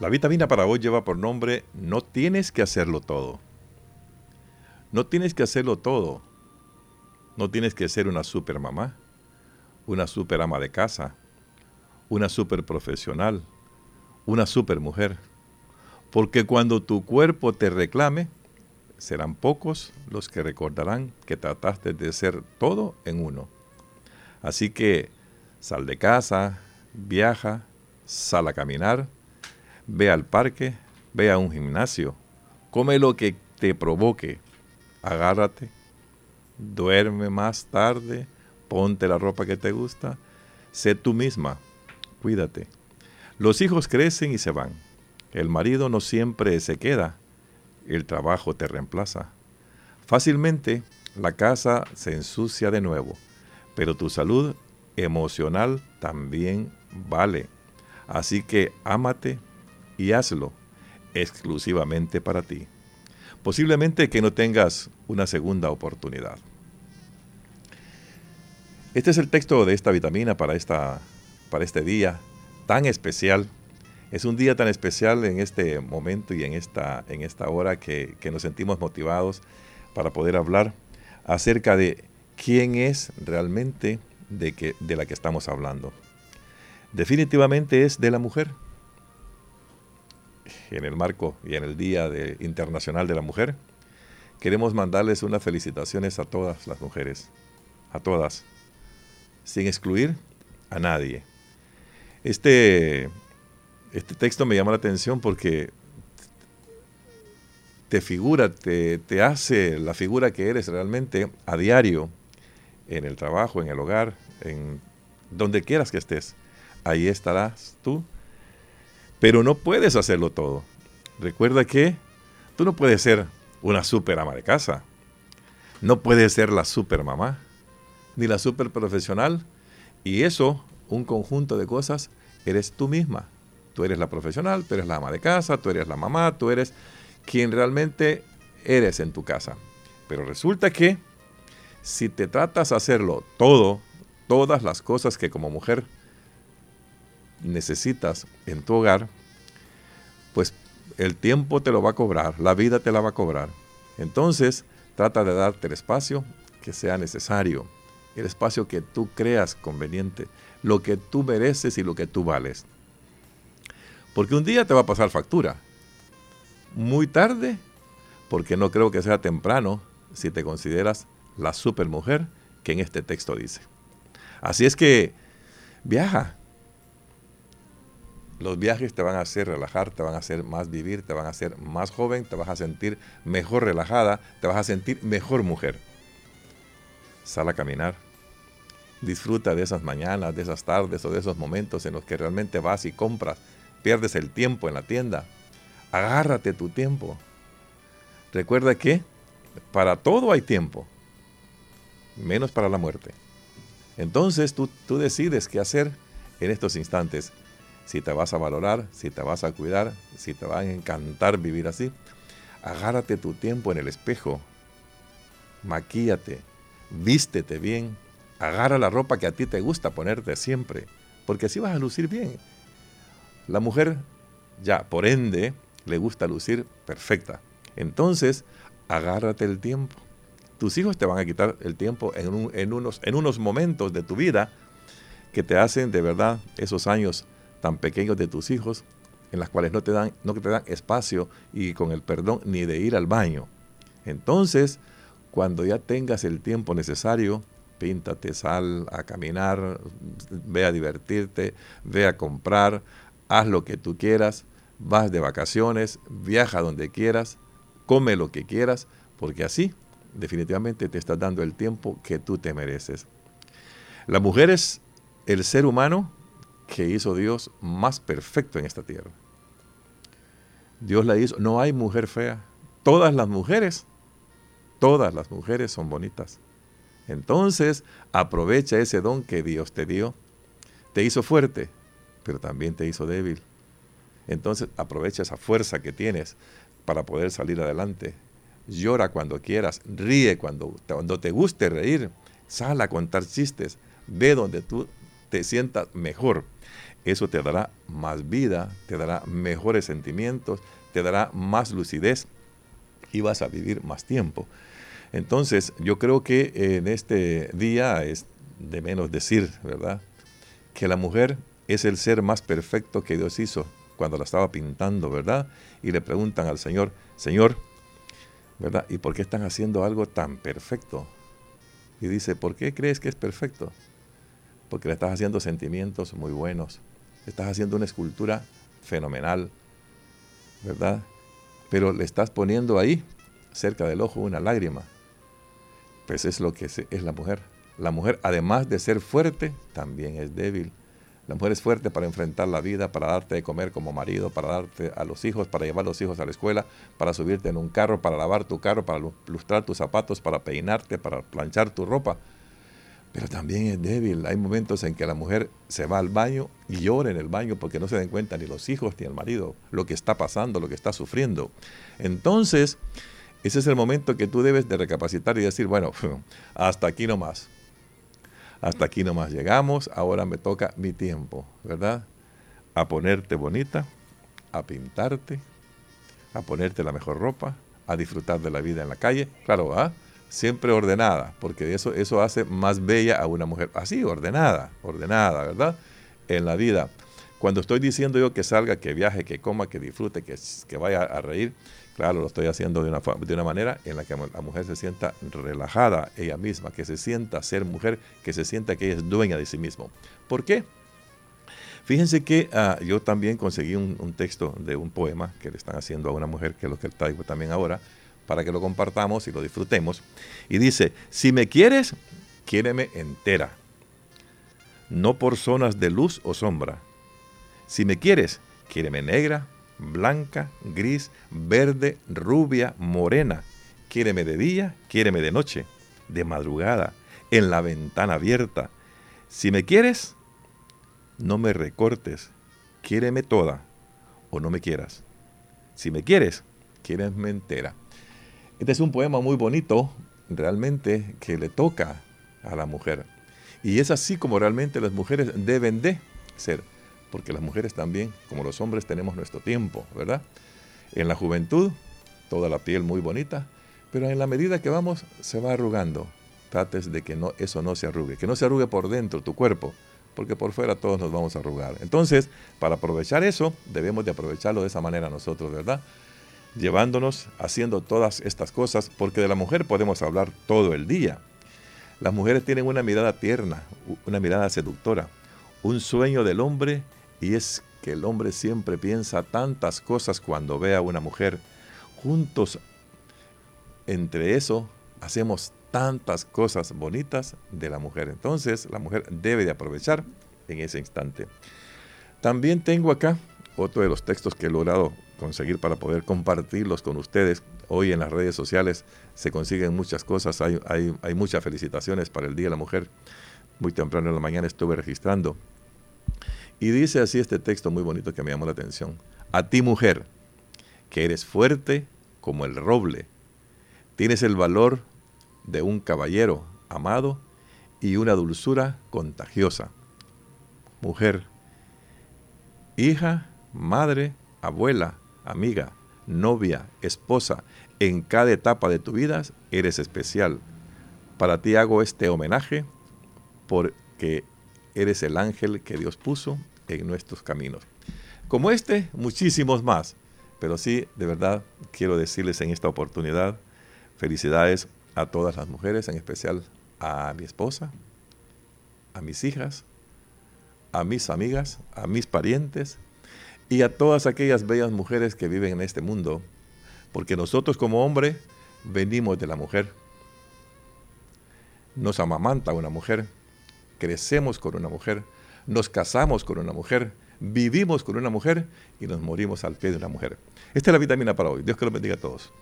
La vitamina para hoy lleva por nombre No tienes que hacerlo todo. No tienes que hacerlo todo. No tienes que ser una super mamá, una super ama de casa, una super profesional, una super mujer. Porque cuando tu cuerpo te reclame, serán pocos los que recordarán que trataste de ser todo en uno. Así que sal de casa, viaja, sal a caminar, ve al parque, ve a un gimnasio, come lo que te provoque, agárrate, duerme más tarde, ponte la ropa que te gusta, sé tú misma, cuídate. Los hijos crecen y se van. El marido no siempre se queda, el trabajo te reemplaza. Fácilmente la casa se ensucia de nuevo, pero tu salud emocional también vale. Así que ámate, y hazlo exclusivamente para ti. Posiblemente que no tengas una segunda oportunidad. Este es el texto de esta vitamina para, esta, para este día tan especial. Es un día tan especial en este momento y en esta, en esta hora que, que nos sentimos motivados para poder hablar acerca de quién es realmente de, que, de la que estamos hablando. Definitivamente es de la mujer en el marco y en el Día Internacional de la Mujer, queremos mandarles unas felicitaciones a todas las mujeres, a todas, sin excluir a nadie. Este, este texto me llama la atención porque te figura, te, te hace la figura que eres realmente a diario, en el trabajo, en el hogar, en donde quieras que estés. Ahí estarás tú pero no puedes hacerlo todo. Recuerda que tú no puedes ser una super ama de casa. No puedes ser la super mamá, ni la super profesional. Y eso, un conjunto de cosas, eres tú misma. Tú eres la profesional, tú eres la ama de casa, tú eres la mamá, tú eres quien realmente eres en tu casa. Pero resulta que si te tratas de hacerlo todo, todas las cosas que como mujer necesitas en tu hogar, pues el tiempo te lo va a cobrar, la vida te la va a cobrar. Entonces, trata de darte el espacio que sea necesario, el espacio que tú creas conveniente, lo que tú mereces y lo que tú vales. Porque un día te va a pasar factura. Muy tarde, porque no creo que sea temprano si te consideras la supermujer que en este texto dice. Así es que viaja, los viajes te van a hacer relajar, te van a hacer más vivir, te van a hacer más joven, te vas a sentir mejor relajada, te vas a sentir mejor mujer. Sal a caminar. Disfruta de esas mañanas, de esas tardes o de esos momentos en los que realmente vas y compras, pierdes el tiempo en la tienda. Agárrate tu tiempo. Recuerda que para todo hay tiempo, menos para la muerte. Entonces tú, tú decides qué hacer en estos instantes si te vas a valorar, si te vas a cuidar, si te va a encantar vivir así, agárrate tu tiempo en el espejo, maquíate, vístete bien, agarra la ropa que a ti te gusta ponerte siempre, porque así vas a lucir bien. La mujer, ya por ende, le gusta lucir perfecta. Entonces, agárrate el tiempo. Tus hijos te van a quitar el tiempo en, en, unos, en unos momentos de tu vida que te hacen de verdad esos años tan pequeños de tus hijos, en las cuales no te dan, no te dan espacio y con el perdón ni de ir al baño. Entonces, cuando ya tengas el tiempo necesario, píntate, sal a caminar, ve a divertirte, ve a comprar, haz lo que tú quieras, vas de vacaciones, viaja donde quieras, come lo que quieras, porque así definitivamente te estás dando el tiempo que tú te mereces. La mujer es el ser humano que hizo Dios más perfecto en esta tierra. Dios la hizo, no hay mujer fea. Todas las mujeres, todas las mujeres son bonitas. Entonces, aprovecha ese don que Dios te dio. Te hizo fuerte, pero también te hizo débil. Entonces, aprovecha esa fuerza que tienes para poder salir adelante. Llora cuando quieras, ríe cuando, cuando te guste reír, sal a contar chistes, ve donde tú te sientas mejor. Eso te dará más vida, te dará mejores sentimientos, te dará más lucidez y vas a vivir más tiempo. Entonces, yo creo que en este día es de menos decir, ¿verdad? Que la mujer es el ser más perfecto que Dios hizo cuando la estaba pintando, ¿verdad? Y le preguntan al Señor, Señor, ¿verdad? ¿Y por qué están haciendo algo tan perfecto? Y dice, ¿por qué crees que es perfecto? Porque le estás haciendo sentimientos muy buenos, estás haciendo una escultura fenomenal, ¿verdad? Pero le estás poniendo ahí, cerca del ojo, una lágrima. Pues es lo que es, la mujer. La mujer, además de ser fuerte, también es débil. La mujer es fuerte para enfrentar la vida, para darte de comer como marido, para darte a los hijos, para llevar a los hijos a la escuela, para subirte en un carro, para lavar tu carro, para lustrar tus zapatos, para peinarte, para planchar tu ropa. Pero también es débil. Hay momentos en que la mujer se va al baño y llora en el baño porque no se den cuenta ni los hijos ni el marido lo que está pasando, lo que está sufriendo. Entonces, ese es el momento que tú debes de recapacitar y decir, bueno, hasta aquí nomás hasta aquí nomás llegamos, ahora me toca mi tiempo, ¿verdad? A ponerte bonita, a pintarte, a ponerte la mejor ropa, a disfrutar de la vida en la calle, claro, ¿ah? Siempre ordenada, porque eso, eso hace más bella a una mujer, así, ordenada, ordenada, ¿verdad? En la vida. Cuando estoy diciendo yo que salga, que viaje, que coma, que disfrute, que, que vaya a reír, Claro, lo estoy haciendo de una, de una manera en la que la mujer se sienta relajada ella misma, que se sienta ser mujer, que se sienta que ella es dueña de sí mismo. ¿Por qué? Fíjense que ah, yo también conseguí un, texto de un poema que le están haciendo a una mujer, que es lo que traigo también ahora, para que lo compartamos y lo disfrutemos. Y dice, si me quieres, quiéreme entera, no por zonas de luz o sombra. Si me quieres, quiéreme negra, blanca, gris, verde, rubia, morena. Quiéreme de día, quiéreme de noche, de madrugada, en la ventana abierta. Si me quieres, no me recortes, quiéreme toda o no me quieras. Si me quieres, quiéreme entera. Este es un poema muy bonito, realmente, que le toca a la mujer. Y es así como realmente las mujeres deben de ser porque las mujeres también, como los hombres, tenemos nuestro tiempo, ¿verdad? En la juventud, toda la piel muy bonita, pero en la medida que vamos, se va arrugando. Trates de que no, eso no se arrugue, que no se arrugue por dentro tu cuerpo, porque por fuera todos nos vamos a arrugar. Entonces, para aprovechar eso, debemos de aprovecharlo de esa manera nosotros, ¿verdad? Llevándonos, haciendo todas estas cosas, porque de la mujer podemos hablar todo el día. Las mujeres tienen una mirada tierna, una mirada seductora, un sueño del hombre y es que el hombre siempre piensa tantas cosas cuando ve a una mujer. Juntos, entre eso, hacemos tantas cosas bonitas de la mujer. Entonces, la mujer debe de aprovechar en ese instante. También tengo acá otro de los textos que he logrado conseguir para poder compartirlos con ustedes. Hoy en las redes sociales se consiguen muchas cosas, hay, hay, hay muchas felicitaciones para el Día de la Mujer. Muy temprano en la mañana estuve registrando y dice así este texto muy bonito que me llamó la atención. A ti mujer, que eres fuerte como el roble, tienes el valor de un caballero amado y una dulzura contagiosa. Mujer, hija, madre, abuela, amiga, novia, esposa, en cada etapa de tu vida eres especial. Para ti hago este homenaje porque eres el ángel que Dios puso en nuestros caminos. Como este, muchísimos más. Pero sí, de verdad, quiero decirles en esta oportunidad, felicidades a todas las mujeres, en especial a mi esposa, a mis hijas, a mis amigas, a mis parientes y a todas aquellas bellas mujeres que viven en este mundo, porque nosotros como hombre venimos de la mujer. Nos amamanta una mujer, crecemos con una mujer, nos casamos con una mujer, vivimos con una mujer y nos morimos al pie de una mujer. Esta es la vitamina para hoy. Dios que los bendiga a todos.